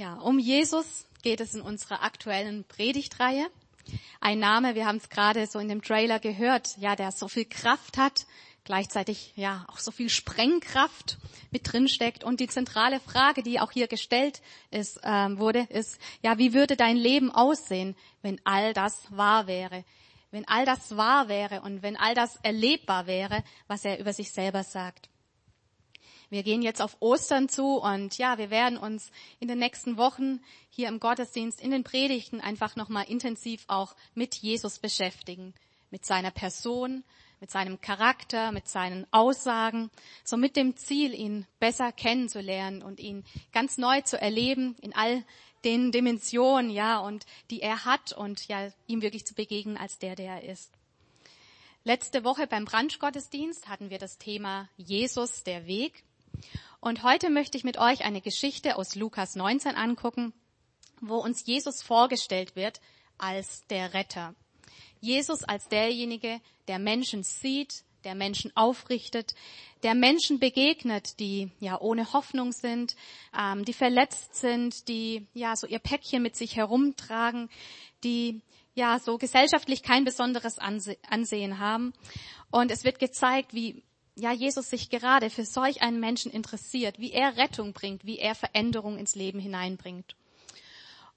Ja, um Jesus geht es in unserer aktuellen Predigtreihe. Ein Name, wir haben es gerade so in dem Trailer gehört, ja, der so viel Kraft hat, gleichzeitig ja auch so viel Sprengkraft mit drin steckt. Und die zentrale Frage, die auch hier gestellt ist, äh, wurde, ist, ja, wie würde dein Leben aussehen, wenn all das wahr wäre? Wenn all das wahr wäre und wenn all das erlebbar wäre, was er über sich selber sagt. Wir gehen jetzt auf Ostern zu und ja, wir werden uns in den nächsten Wochen hier im Gottesdienst, in den Predigten einfach nochmal intensiv auch mit Jesus beschäftigen. Mit seiner Person, mit seinem Charakter, mit seinen Aussagen, so mit dem Ziel, ihn besser kennenzulernen und ihn ganz neu zu erleben in all den Dimensionen, ja, und die er hat und ja, ihm wirklich zu begegnen als der, der er ist. Letzte Woche beim Brunchgottesdienst hatten wir das Thema Jesus, der Weg. Und heute möchte ich mit euch eine Geschichte aus Lukas 19 angucken, wo uns Jesus vorgestellt wird als der Retter. Jesus als derjenige, der Menschen sieht, der Menschen aufrichtet, der Menschen begegnet, die ja ohne Hoffnung sind, ähm, die verletzt sind, die ja so ihr Päckchen mit sich herumtragen, die ja so gesellschaftlich kein besonderes Ansehen haben. Und es wird gezeigt, wie ja, Jesus sich gerade für solch einen Menschen interessiert, wie er Rettung bringt, wie er Veränderung ins Leben hineinbringt.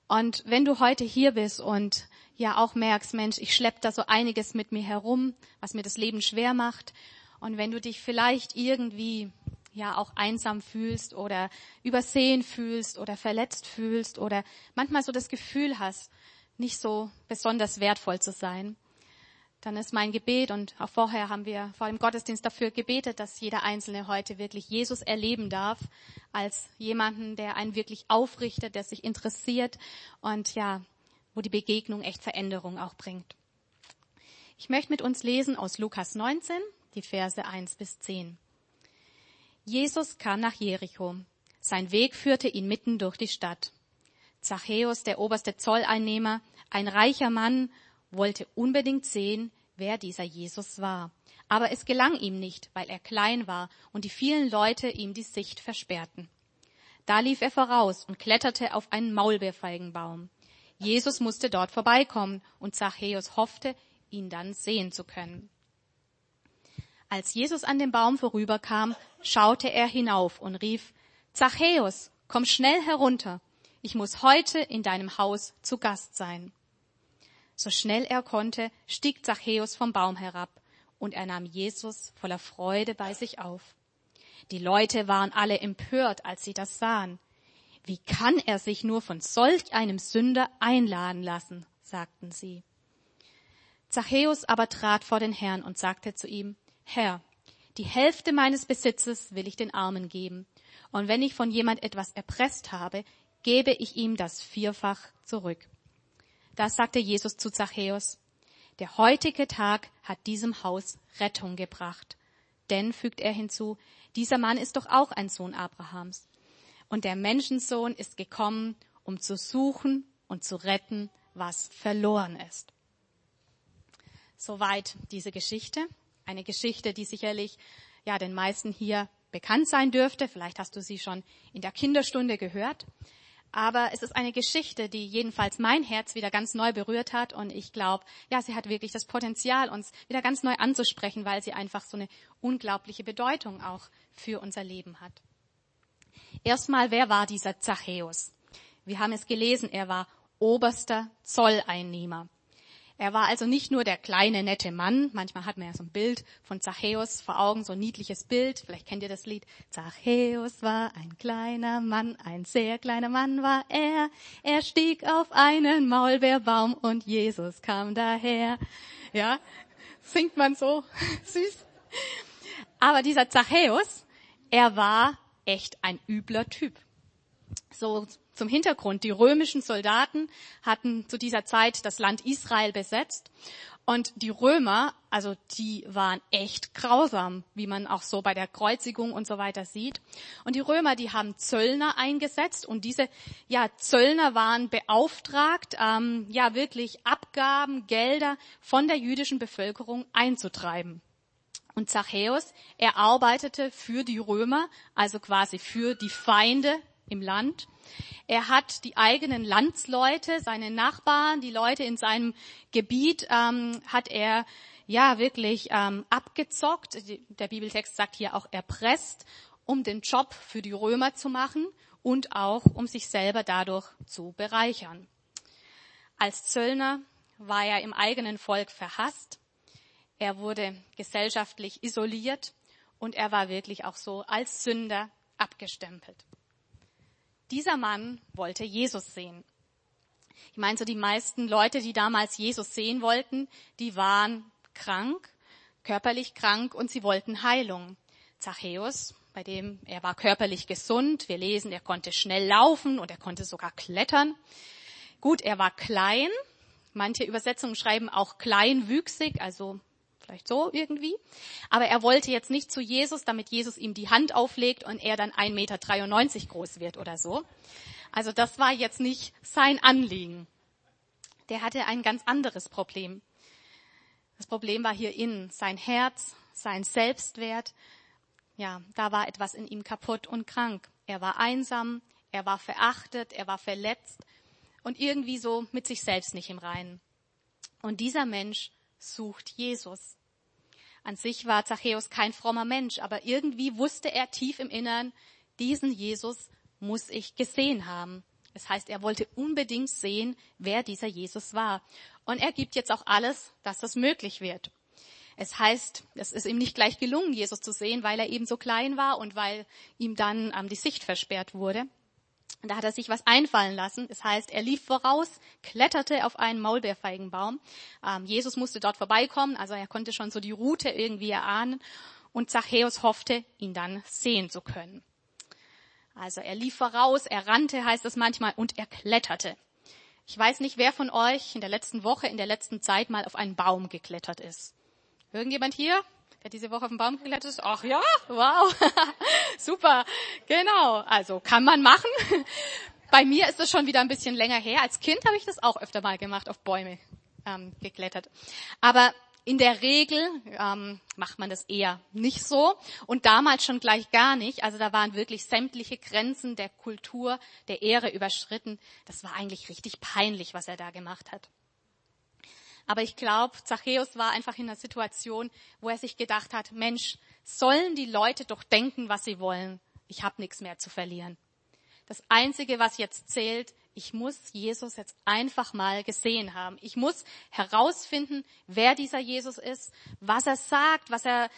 Und wenn du heute hier bist und ja auch merkst, Mensch, ich schlepp da so einiges mit mir herum, was mir das Leben schwer macht, und wenn du dich vielleicht irgendwie ja auch einsam fühlst oder übersehen fühlst oder verletzt fühlst oder manchmal so das Gefühl hast, nicht so besonders wertvoll zu sein, dann ist mein Gebet und auch vorher haben wir vor dem Gottesdienst dafür gebetet, dass jeder Einzelne heute wirklich Jesus erleben darf als jemanden, der einen wirklich aufrichtet, der sich interessiert und ja, wo die Begegnung echt Veränderung auch bringt. Ich möchte mit uns lesen aus Lukas 19, die Verse 1 bis 10. Jesus kam nach Jericho. Sein Weg führte ihn mitten durch die Stadt. Zachäus, der oberste Zolleinnehmer, ein reicher Mann wollte unbedingt sehen, wer dieser Jesus war. Aber es gelang ihm nicht, weil er klein war und die vielen Leute ihm die Sicht versperrten. Da lief er voraus und kletterte auf einen Maulbeerfeigenbaum. Jesus musste dort vorbeikommen und Zachäus hoffte, ihn dann sehen zu können. Als Jesus an dem Baum vorüberkam, schaute er hinauf und rief, Zachäus, komm schnell herunter. Ich muss heute in deinem Haus zu Gast sein. So schnell er konnte, stieg Zachäus vom Baum herab, und er nahm Jesus voller Freude bei sich auf. Die Leute waren alle empört, als sie das sahen. Wie kann er sich nur von solch einem Sünder einladen lassen? sagten sie. Zachäus aber trat vor den Herrn und sagte zu ihm, Herr, die Hälfte meines Besitzes will ich den Armen geben, und wenn ich von jemand etwas erpresst habe, gebe ich ihm das vierfach zurück. Da sagte Jesus zu Zachäus, der heutige Tag hat diesem Haus Rettung gebracht. Denn, fügt er hinzu, dieser Mann ist doch auch ein Sohn Abrahams. Und der Menschensohn ist gekommen, um zu suchen und zu retten, was verloren ist. Soweit diese Geschichte. Eine Geschichte, die sicherlich ja den meisten hier bekannt sein dürfte. Vielleicht hast du sie schon in der Kinderstunde gehört. Aber es ist eine Geschichte, die jedenfalls mein Herz wieder ganz neu berührt hat. Und ich glaube, ja, sie hat wirklich das Potenzial, uns wieder ganz neu anzusprechen, weil sie einfach so eine unglaubliche Bedeutung auch für unser Leben hat. Erstmal, wer war dieser Zachäus? Wir haben es gelesen, er war oberster Zolleinnehmer. Er war also nicht nur der kleine, nette Mann. Manchmal hat man ja so ein Bild von Zachäus vor Augen, so ein niedliches Bild. Vielleicht kennt ihr das Lied. Zachäus war ein kleiner Mann, ein sehr kleiner Mann war er. Er stieg auf einen Maulbeerbaum und Jesus kam daher. Ja, singt man so süß. Aber dieser Zachäus, er war echt ein übler Typ. So zum Hintergrund. Die römischen Soldaten hatten zu dieser Zeit das Land Israel besetzt. Und die Römer, also die waren echt grausam, wie man auch so bei der Kreuzigung und so weiter sieht. Und die Römer, die haben Zöllner eingesetzt und diese ja Zöllner waren beauftragt, ähm, ja wirklich Abgaben, Gelder von der jüdischen Bevölkerung einzutreiben. Und Zachäus, er arbeitete für die Römer, also quasi für die Feinde im Land. Er hat die eigenen Landsleute, seine Nachbarn, die Leute in seinem Gebiet, ähm, hat er ja wirklich ähm, abgezockt. Der Bibeltext sagt hier auch erpresst, um den Job für die Römer zu machen und auch um sich selber dadurch zu bereichern. Als Zöllner war er im eigenen Volk verhasst. Er wurde gesellschaftlich isoliert und er war wirklich auch so als Sünder abgestempelt. Dieser Mann wollte Jesus sehen. Ich meine, so die meisten Leute, die damals Jesus sehen wollten, die waren krank, körperlich krank und sie wollten Heilung. Zachäus, bei dem er war körperlich gesund. Wir lesen, er konnte schnell laufen und er konnte sogar klettern. Gut, er war klein. Manche Übersetzungen schreiben auch kleinwüchsig, also vielleicht so irgendwie. Aber er wollte jetzt nicht zu Jesus, damit Jesus ihm die Hand auflegt und er dann 1,93 Meter groß wird oder so. Also das war jetzt nicht sein Anliegen. Der hatte ein ganz anderes Problem. Das Problem war hier innen, sein Herz, sein Selbstwert. Ja, da war etwas in ihm kaputt und krank. Er war einsam, er war verachtet, er war verletzt und irgendwie so mit sich selbst nicht im Reinen. Und dieser Mensch sucht Jesus. An sich war Zachäus kein frommer Mensch, aber irgendwie wusste er tief im Innern, diesen Jesus muss ich gesehen haben. Das heißt, er wollte unbedingt sehen, wer dieser Jesus war. Und er gibt jetzt auch alles, dass das möglich wird. Es heißt, es ist ihm nicht gleich gelungen, Jesus zu sehen, weil er eben so klein war und weil ihm dann ähm, die Sicht versperrt wurde. Da hat er sich was einfallen lassen. Es heißt, er lief voraus, kletterte auf einen Maulbeerfeigenbaum. Ähm, Jesus musste dort vorbeikommen, also er konnte schon so die Route irgendwie erahnen. Und Zachäus hoffte, ihn dann sehen zu können. Also er lief voraus, er rannte, heißt es manchmal, und er kletterte. Ich weiß nicht, wer von euch in der letzten Woche, in der letzten Zeit mal auf einen Baum geklettert ist. Irgendjemand hier, der diese Woche auf den Baum geklettert ist? Ach ja, wow, super, genau. Also kann man machen. Bei mir ist es schon wieder ein bisschen länger her. Als Kind habe ich das auch öfter mal gemacht, auf Bäume ähm, geklettert. Aber in der Regel ähm, macht man das eher nicht so und damals schon gleich gar nicht. Also da waren wirklich sämtliche Grenzen der Kultur, der Ehre überschritten. Das war eigentlich richtig peinlich, was er da gemacht hat. Aber ich glaube, Zachäus war einfach in einer Situation, wo er sich gedacht hat, Mensch, sollen die Leute doch denken, was sie wollen. Ich habe nichts mehr zu verlieren. Das Einzige, was jetzt zählt, ich muss Jesus jetzt einfach mal gesehen haben. Ich muss herausfinden, wer dieser Jesus ist, was er sagt, was er,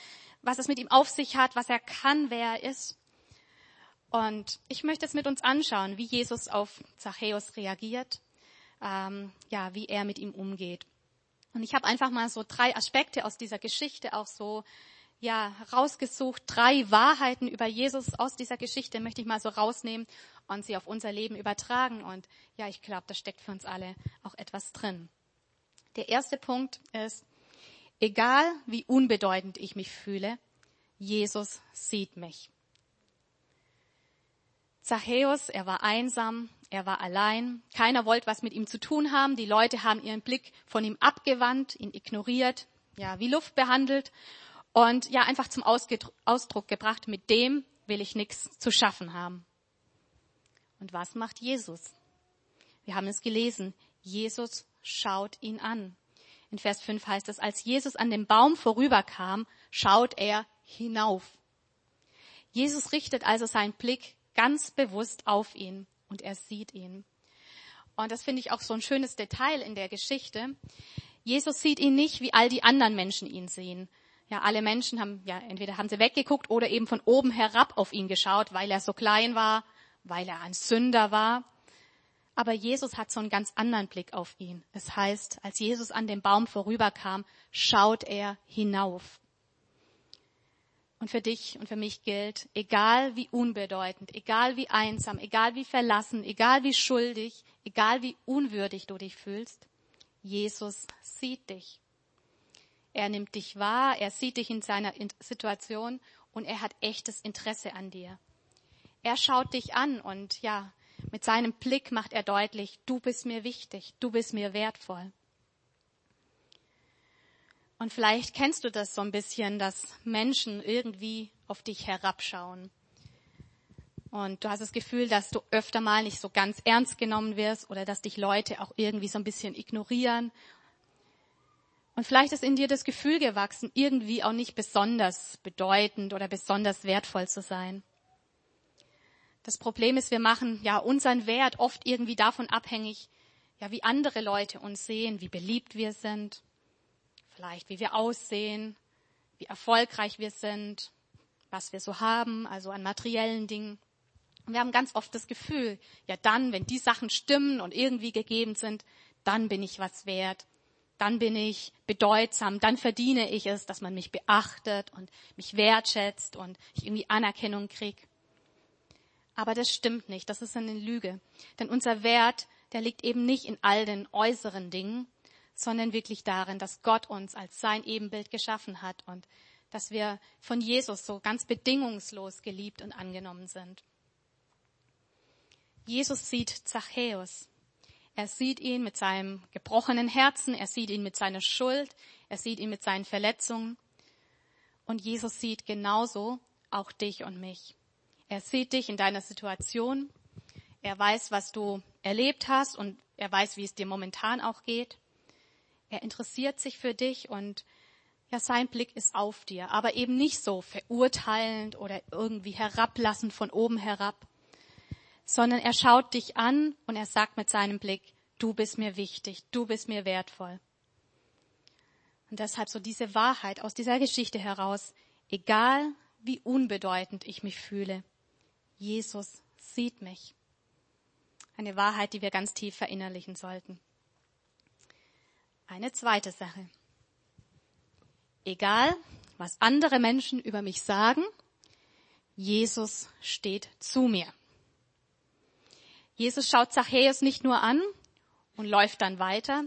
was es mit ihm auf sich hat, was er kann, wer er ist. Und ich möchte es mit uns anschauen, wie Jesus auf Zachäus reagiert, ähm, ja, wie er mit ihm umgeht. Und ich habe einfach mal so drei Aspekte aus dieser Geschichte auch so ja rausgesucht, drei Wahrheiten über Jesus aus dieser Geschichte möchte ich mal so rausnehmen und sie auf unser Leben übertragen. Und ja, ich glaube, da steckt für uns alle auch etwas drin. Der erste Punkt ist, egal wie unbedeutend ich mich fühle, Jesus sieht mich. Zachäus, er war einsam, er war allein, keiner wollte was mit ihm zu tun haben, die Leute haben ihren Blick von ihm abgewandt, ihn ignoriert, ja, wie Luft behandelt und ja, einfach zum Ausdruck gebracht, mit dem will ich nichts zu schaffen haben. Und was macht Jesus? Wir haben es gelesen. Jesus schaut ihn an. In Vers 5 heißt es, als Jesus an dem Baum vorüberkam, schaut er hinauf. Jesus richtet also seinen Blick ganz bewusst auf ihn und er sieht ihn. Und das finde ich auch so ein schönes Detail in der Geschichte. Jesus sieht ihn nicht, wie all die anderen Menschen ihn sehen. Ja, alle Menschen haben, ja, entweder haben sie weggeguckt oder eben von oben herab auf ihn geschaut, weil er so klein war, weil er ein Sünder war. Aber Jesus hat so einen ganz anderen Blick auf ihn. Es heißt, als Jesus an dem Baum vorüberkam, schaut er hinauf. Und für dich und für mich gilt, egal wie unbedeutend, egal wie einsam, egal wie verlassen, egal wie schuldig, egal wie unwürdig du dich fühlst, Jesus sieht dich. Er nimmt dich wahr, er sieht dich in seiner Situation und er hat echtes Interesse an dir. Er schaut dich an und ja, mit seinem Blick macht er deutlich, du bist mir wichtig, du bist mir wertvoll. Und vielleicht kennst du das so ein bisschen, dass Menschen irgendwie auf dich herabschauen. und du hast das Gefühl, dass du öfter mal nicht so ganz ernst genommen wirst oder dass dich Leute auch irgendwie so ein bisschen ignorieren. Und vielleicht ist in dir das Gefühl gewachsen, irgendwie auch nicht besonders bedeutend oder besonders wertvoll zu sein. Das Problem ist, wir machen ja unseren Wert oft irgendwie davon abhängig, ja, wie andere Leute uns sehen, wie beliebt wir sind, vielleicht wie wir aussehen, wie erfolgreich wir sind, was wir so haben, also an materiellen Dingen. Und wir haben ganz oft das Gefühl, ja dann, wenn die Sachen stimmen und irgendwie gegeben sind, dann bin ich was wert, dann bin ich bedeutsam, dann verdiene ich es, dass man mich beachtet und mich wertschätzt und ich irgendwie Anerkennung kriege. Aber das stimmt nicht, das ist eine Lüge. Denn unser Wert, der liegt eben nicht in all den äußeren Dingen, sondern wirklich darin, dass Gott uns als sein Ebenbild geschaffen hat und dass wir von Jesus so ganz bedingungslos geliebt und angenommen sind. Jesus sieht Zachäus. Er sieht ihn mit seinem gebrochenen Herzen, er sieht ihn mit seiner Schuld, er sieht ihn mit seinen Verletzungen. Und Jesus sieht genauso auch dich und mich. Er sieht dich in deiner Situation. Er weiß, was du erlebt hast und er weiß, wie es dir momentan auch geht. Er interessiert sich für dich und ja, sein Blick ist auf dir, aber eben nicht so verurteilend oder irgendwie herablassend von oben herab, sondern er schaut dich an und er sagt mit seinem Blick, du bist mir wichtig, du bist mir wertvoll. Und deshalb so diese Wahrheit aus dieser Geschichte heraus, egal wie unbedeutend ich mich fühle, Jesus sieht mich. Eine Wahrheit, die wir ganz tief verinnerlichen sollten. Eine zweite Sache. Egal, was andere Menschen über mich sagen, Jesus steht zu mir. Jesus schaut Zachäus nicht nur an und läuft dann weiter,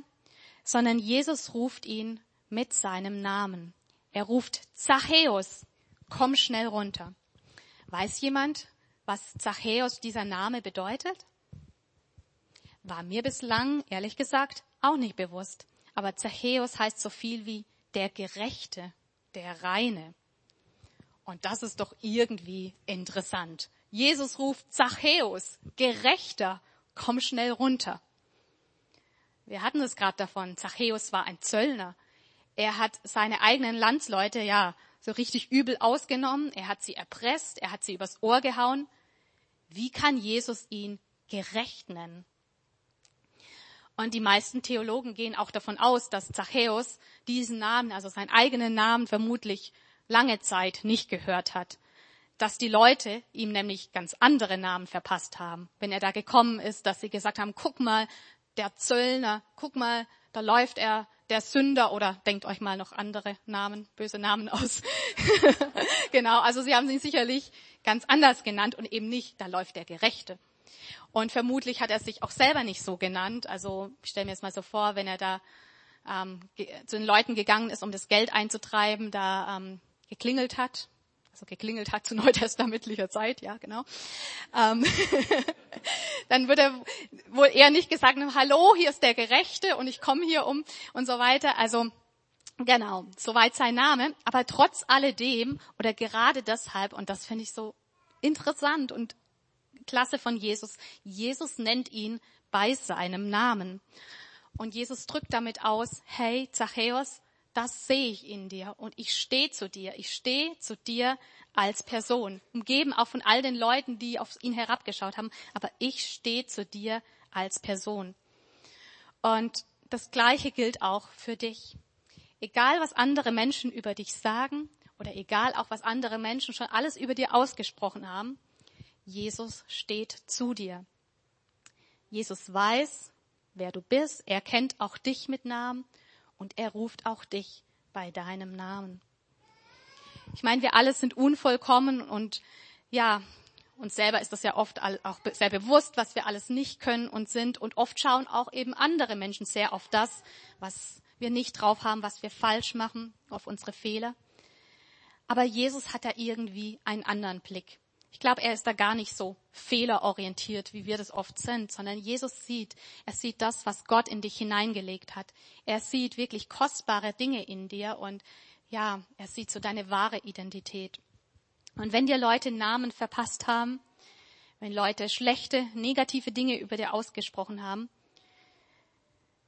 sondern Jesus ruft ihn mit seinem Namen. Er ruft Zachäus, komm schnell runter. Weiß jemand, was Zachäus dieser Name bedeutet? War mir bislang, ehrlich gesagt, auch nicht bewusst. Aber Zachäus heißt so viel wie der Gerechte, der Reine. Und das ist doch irgendwie interessant. Jesus ruft Zachäus, Gerechter, komm schnell runter. Wir hatten es gerade davon. Zachäus war ein Zöllner. Er hat seine eigenen Landsleute ja so richtig übel ausgenommen. Er hat sie erpresst. Er hat sie übers Ohr gehauen. Wie kann Jesus ihn gerecht nennen? Und die meisten Theologen gehen auch davon aus, dass Zachäus diesen Namen, also seinen eigenen Namen, vermutlich lange Zeit nicht gehört hat. Dass die Leute ihm nämlich ganz andere Namen verpasst haben. Wenn er da gekommen ist, dass sie gesagt haben, guck mal, der Zöllner, guck mal, da läuft er, der Sünder oder denkt euch mal noch andere Namen, böse Namen aus. genau, also sie haben ihn sicherlich ganz anders genannt und eben nicht, da läuft der Gerechte. Und vermutlich hat er sich auch selber nicht so genannt. Also ich stelle mir jetzt mal so vor, wenn er da ähm, zu den Leuten gegangen ist, um das Geld einzutreiben, da ähm, geklingelt hat. Also geklingelt hat zu neutestamentlicher Zeit, ja genau. Ähm, dann würde er wohl eher nicht gesagt haben, hallo, hier ist der Gerechte und ich komme hier um und so weiter. Also Genau, soweit sein Name. Aber trotz alledem oder gerade deshalb, und das finde ich so interessant und klasse von Jesus, Jesus nennt ihn bei seinem Namen. Und Jesus drückt damit aus, hey Zachäus, das sehe ich in dir und ich stehe zu dir. Ich stehe zu dir als Person, umgeben auch von all den Leuten, die auf ihn herabgeschaut haben, aber ich stehe zu dir als Person. Und das Gleiche gilt auch für dich. Egal, was andere Menschen über dich sagen oder egal auch, was andere Menschen schon alles über dir ausgesprochen haben, Jesus steht zu dir. Jesus weiß, wer du bist. Er kennt auch dich mit Namen und er ruft auch dich bei deinem Namen. Ich meine, wir alle sind unvollkommen und ja, uns selber ist das ja oft auch sehr bewusst, was wir alles nicht können und sind. Und oft schauen auch eben andere Menschen sehr auf das, was wir nicht drauf haben, was wir falsch machen, auf unsere Fehler. Aber Jesus hat da irgendwie einen anderen Blick. Ich glaube, er ist da gar nicht so fehlerorientiert, wie wir das oft sind, sondern Jesus sieht, er sieht das, was Gott in dich hineingelegt hat. Er sieht wirklich kostbare Dinge in dir und ja, er sieht so deine wahre Identität. Und wenn dir Leute Namen verpasst haben, wenn Leute schlechte, negative Dinge über dir ausgesprochen haben.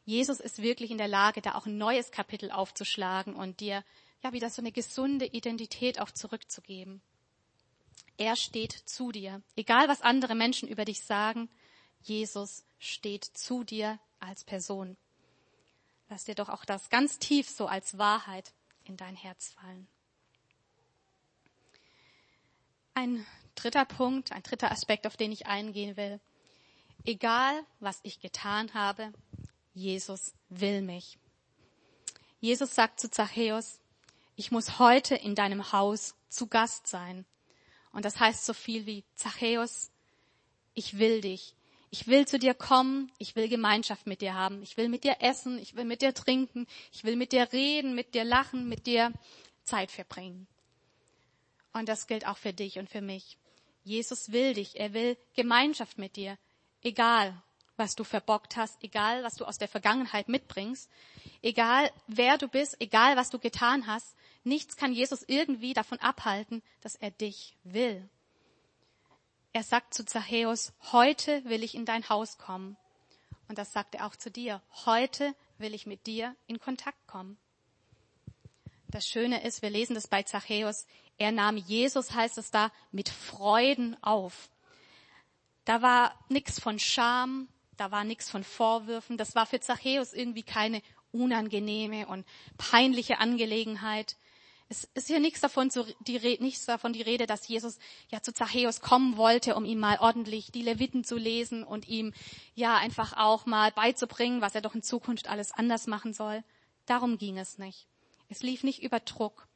Jesus ist wirklich in der Lage, da auch ein neues Kapitel aufzuschlagen und dir ja wieder so eine gesunde Identität auch zurückzugeben. Er steht zu dir. Egal was andere Menschen über dich sagen, Jesus steht zu dir als Person. Lass dir doch auch das ganz tief so als Wahrheit in dein Herz fallen. Ein dritter Punkt, ein dritter Aspekt, auf den ich eingehen will. Egal, was ich getan habe, Jesus will mich. Jesus sagt zu Zachäus, ich muss heute in deinem Haus zu Gast sein. Und das heißt so viel wie, Zachäus, ich will dich. Ich will zu dir kommen, ich will Gemeinschaft mit dir haben, ich will mit dir essen, ich will mit dir trinken, ich will mit dir reden, mit dir lachen, mit dir Zeit verbringen. Und das gilt auch für dich und für mich. Jesus will dich, er will Gemeinschaft mit dir, egal was du verbockt hast, egal was du aus der Vergangenheit mitbringst, egal wer du bist, egal was du getan hast, nichts kann Jesus irgendwie davon abhalten, dass er dich will. Er sagt zu Zachäus, heute will ich in dein Haus kommen. Und das sagt er auch zu dir. Heute will ich mit dir in Kontakt kommen. Das Schöne ist, wir lesen das bei Zachäus, er nahm Jesus, heißt es da, mit Freuden auf. Da war nichts von Scham, da war nichts von Vorwürfen, das war für Zachäus irgendwie keine unangenehme und peinliche Angelegenheit. Es ist hier nichts davon, zu, die, nichts davon die Rede, dass Jesus ja zu Zachäus kommen wollte, um ihm mal ordentlich die Leviten zu lesen und ihm ja einfach auch mal beizubringen, was er doch in Zukunft alles anders machen soll. Darum ging es nicht. Es lief nicht über Druck,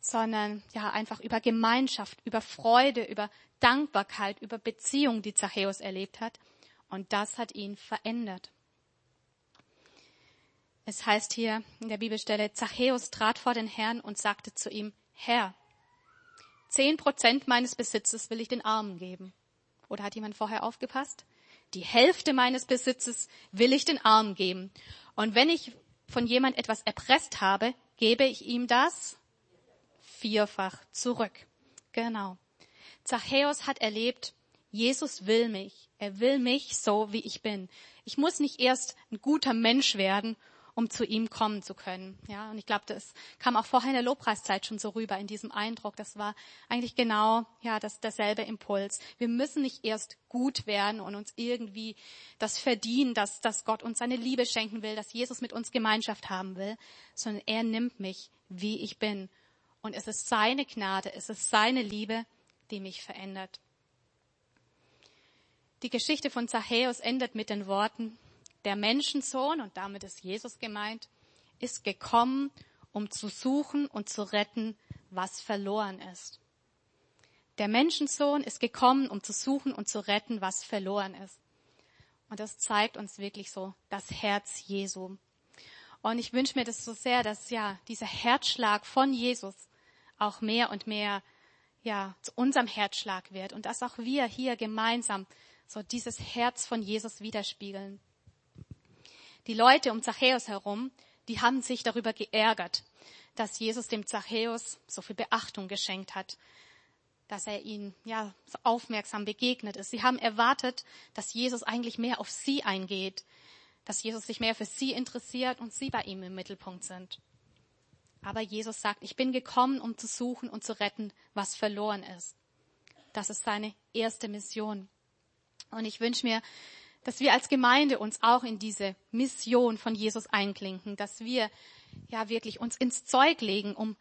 sondern ja einfach über Gemeinschaft, über Freude, über Dankbarkeit, über Beziehung, die Zachäus erlebt hat. Und das hat ihn verändert. Es heißt hier in der Bibelstelle, Zachäus trat vor den Herrn und sagte zu ihm, Herr, zehn Prozent meines Besitzes will ich den Armen geben. Oder hat jemand vorher aufgepasst? Die Hälfte meines Besitzes will ich den Armen geben. Und wenn ich von jemand etwas erpresst habe, gebe ich ihm das vierfach zurück. Genau. Zachäus hat erlebt, Jesus will mich. Er will mich so, wie ich bin. Ich muss nicht erst ein guter Mensch werden, um zu ihm kommen zu können. Ja, und ich glaube, das kam auch vorher in der Lobpreiszeit schon so rüber in diesem Eindruck. Das war eigentlich genau, ja, das, dasselbe Impuls. Wir müssen nicht erst gut werden und uns irgendwie das verdienen, dass, dass Gott uns seine Liebe schenken will, dass Jesus mit uns Gemeinschaft haben will, sondern er nimmt mich, wie ich bin. Und es ist seine Gnade, es ist seine Liebe, die mich verändert. Die Geschichte von Zachäus endet mit den Worten, der Menschensohn, und damit ist Jesus gemeint, ist gekommen, um zu suchen und zu retten, was verloren ist. Der Menschensohn ist gekommen, um zu suchen und zu retten, was verloren ist. Und das zeigt uns wirklich so das Herz Jesu. Und ich wünsche mir das so sehr, dass ja dieser Herzschlag von Jesus auch mehr und mehr ja zu unserem Herzschlag wird und dass auch wir hier gemeinsam so dieses Herz von Jesus widerspiegeln. Die Leute um Zachäus herum, die haben sich darüber geärgert, dass Jesus dem Zachäus so viel Beachtung geschenkt hat, dass er ihnen ja so aufmerksam begegnet ist. Sie haben erwartet, dass Jesus eigentlich mehr auf sie eingeht, dass Jesus sich mehr für sie interessiert und sie bei ihm im Mittelpunkt sind. Aber Jesus sagt, ich bin gekommen, um zu suchen und zu retten, was verloren ist. Das ist seine erste Mission. Und ich wünsche mir, dass wir als Gemeinde uns auch in diese Mission von Jesus einklinken, dass wir ja wirklich uns ins Zeug legen, um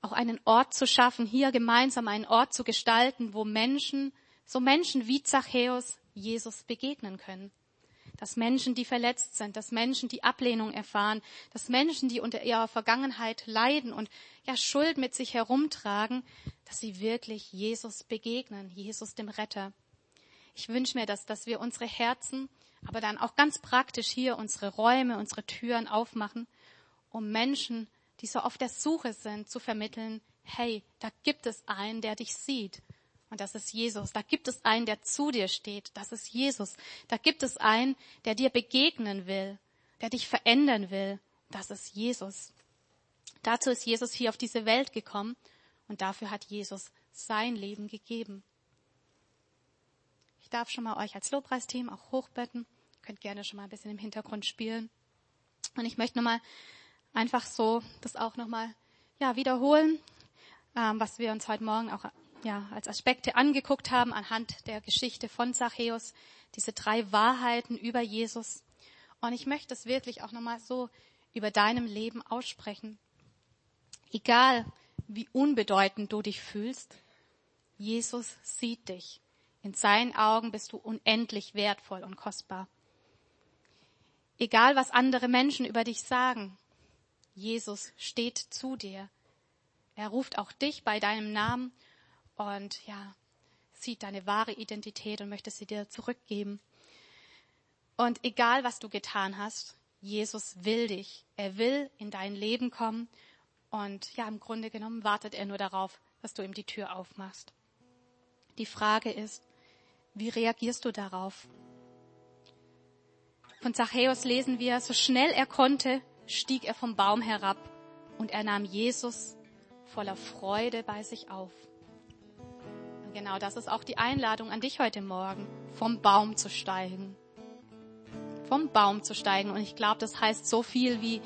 auch einen Ort zu schaffen, hier gemeinsam einen Ort zu gestalten, wo Menschen, so Menschen wie Zachäus, Jesus begegnen können. Dass Menschen, die verletzt sind, dass Menschen, die Ablehnung erfahren, dass Menschen, die unter ihrer Vergangenheit leiden und ja Schuld mit sich herumtragen, dass sie wirklich Jesus begegnen, Jesus dem Retter. Ich wünsche mir das, dass wir unsere Herzen, aber dann auch ganz praktisch hier unsere Räume, unsere Türen aufmachen, um Menschen, die so auf der Suche sind, zu vermitteln, hey, da gibt es einen, der dich sieht. Und das ist Jesus. Da gibt es einen, der zu dir steht. Das ist Jesus. Da gibt es einen, der dir begegnen will, der dich verändern will. Das ist Jesus. Dazu ist Jesus hier auf diese Welt gekommen und dafür hat Jesus sein Leben gegeben. Ich darf schon mal euch als Lobpreisteam auch hochbetten. Könnt gerne schon mal ein bisschen im Hintergrund spielen. Und ich möchte nochmal einfach so das auch nochmal ja, wiederholen, ähm, was wir uns heute Morgen auch ja, als Aspekte angeguckt haben anhand der Geschichte von Zachäus. Diese drei Wahrheiten über Jesus. Und ich möchte es wirklich auch nochmal so über deinem Leben aussprechen. Egal, wie unbedeutend du dich fühlst, Jesus sieht dich. In seinen Augen bist du unendlich wertvoll und kostbar. Egal, was andere Menschen über dich sagen, Jesus steht zu dir. Er ruft auch dich bei deinem Namen und ja, sieht deine wahre Identität und möchte sie dir zurückgeben. Und egal, was du getan hast, Jesus will dich. Er will in dein Leben kommen und ja, im Grunde genommen wartet er nur darauf, dass du ihm die Tür aufmachst. Die Frage ist, wie reagierst du darauf? Von Zachäus lesen wir, so schnell er konnte, stieg er vom Baum herab und er nahm Jesus voller Freude bei sich auf. Und genau das ist auch die Einladung an dich heute Morgen, vom Baum zu steigen. Vom Baum zu steigen. Und ich glaube, das heißt so viel wie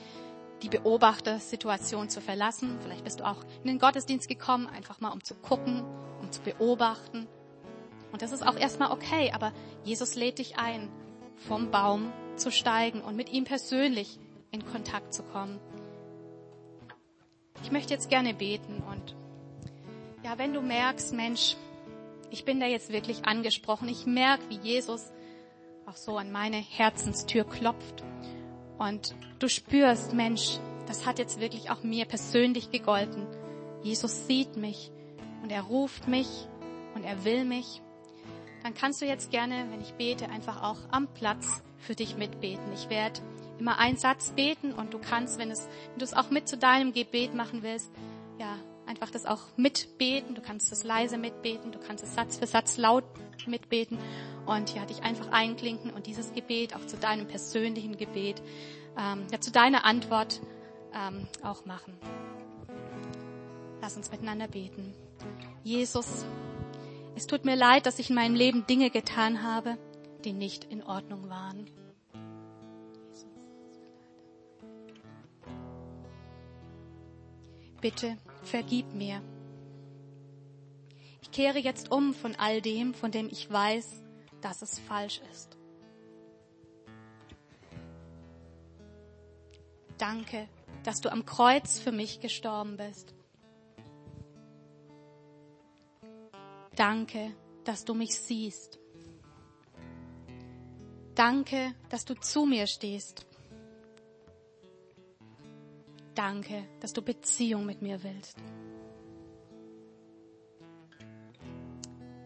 die Beobachtersituation zu verlassen. Vielleicht bist du auch in den Gottesdienst gekommen, einfach mal um zu gucken, um zu beobachten. Und das ist auch erstmal okay, aber Jesus lädt dich ein, vom Baum zu steigen und mit ihm persönlich in Kontakt zu kommen. Ich möchte jetzt gerne beten und ja, wenn du merkst, Mensch, ich bin da jetzt wirklich angesprochen, ich merke, wie Jesus auch so an meine Herzenstür klopft und du spürst, Mensch, das hat jetzt wirklich auch mir persönlich gegolten. Jesus sieht mich und er ruft mich und er will mich. Dann kannst du jetzt gerne, wenn ich bete, einfach auch am Platz für dich mitbeten. Ich werde immer einen Satz beten und du kannst, wenn, es, wenn du es auch mit zu deinem Gebet machen willst, ja, einfach das auch mitbeten. Du kannst es leise mitbeten, du kannst es Satz für Satz laut mitbeten und ja, dich einfach einklinken und dieses Gebet auch zu deinem persönlichen Gebet, ähm, ja, zu deiner Antwort ähm, auch machen. Lass uns miteinander beten. Jesus, es tut mir leid, dass ich in meinem Leben Dinge getan habe, die nicht in Ordnung waren. Bitte vergib mir. Ich kehre jetzt um von all dem, von dem ich weiß, dass es falsch ist. Danke, dass du am Kreuz für mich gestorben bist. Danke, dass du mich siehst. Danke, dass du zu mir stehst. Danke, dass du Beziehung mit mir willst.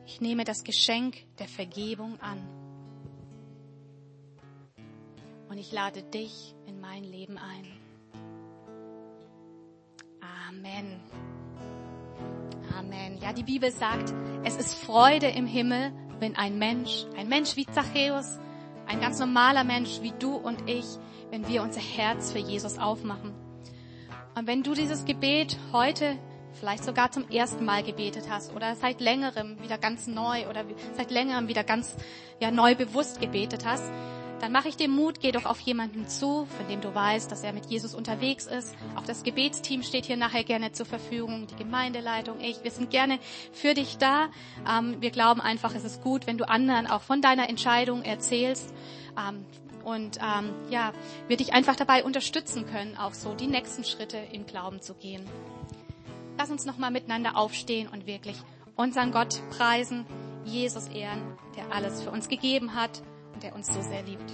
Ich nehme das Geschenk der Vergebung an. Und ich lade dich in mein Leben ein. Amen. Die Bibel sagt, es ist Freude im Himmel, wenn ein Mensch, ein Mensch wie Zachäus, ein ganz normaler Mensch wie du und ich, wenn wir unser Herz für Jesus aufmachen. Und wenn du dieses Gebet heute vielleicht sogar zum ersten Mal gebetet hast oder seit längerem wieder ganz neu oder seit längerem wieder ganz ja, neu bewusst gebetet hast, dann mache ich dir Mut, geh doch auf jemanden zu, von dem du weißt, dass er mit Jesus unterwegs ist. Auch das Gebetsteam steht hier nachher gerne zur Verfügung, die Gemeindeleitung, ich. Wir sind gerne für dich da. Ähm, wir glauben einfach, es ist gut, wenn du anderen auch von deiner Entscheidung erzählst. Ähm, und ähm, ja, wir dich einfach dabei unterstützen können, auch so die nächsten Schritte im Glauben zu gehen. Lass uns nochmal miteinander aufstehen und wirklich unseren Gott preisen, Jesus ehren, der alles für uns gegeben hat der uns so sehr liebt.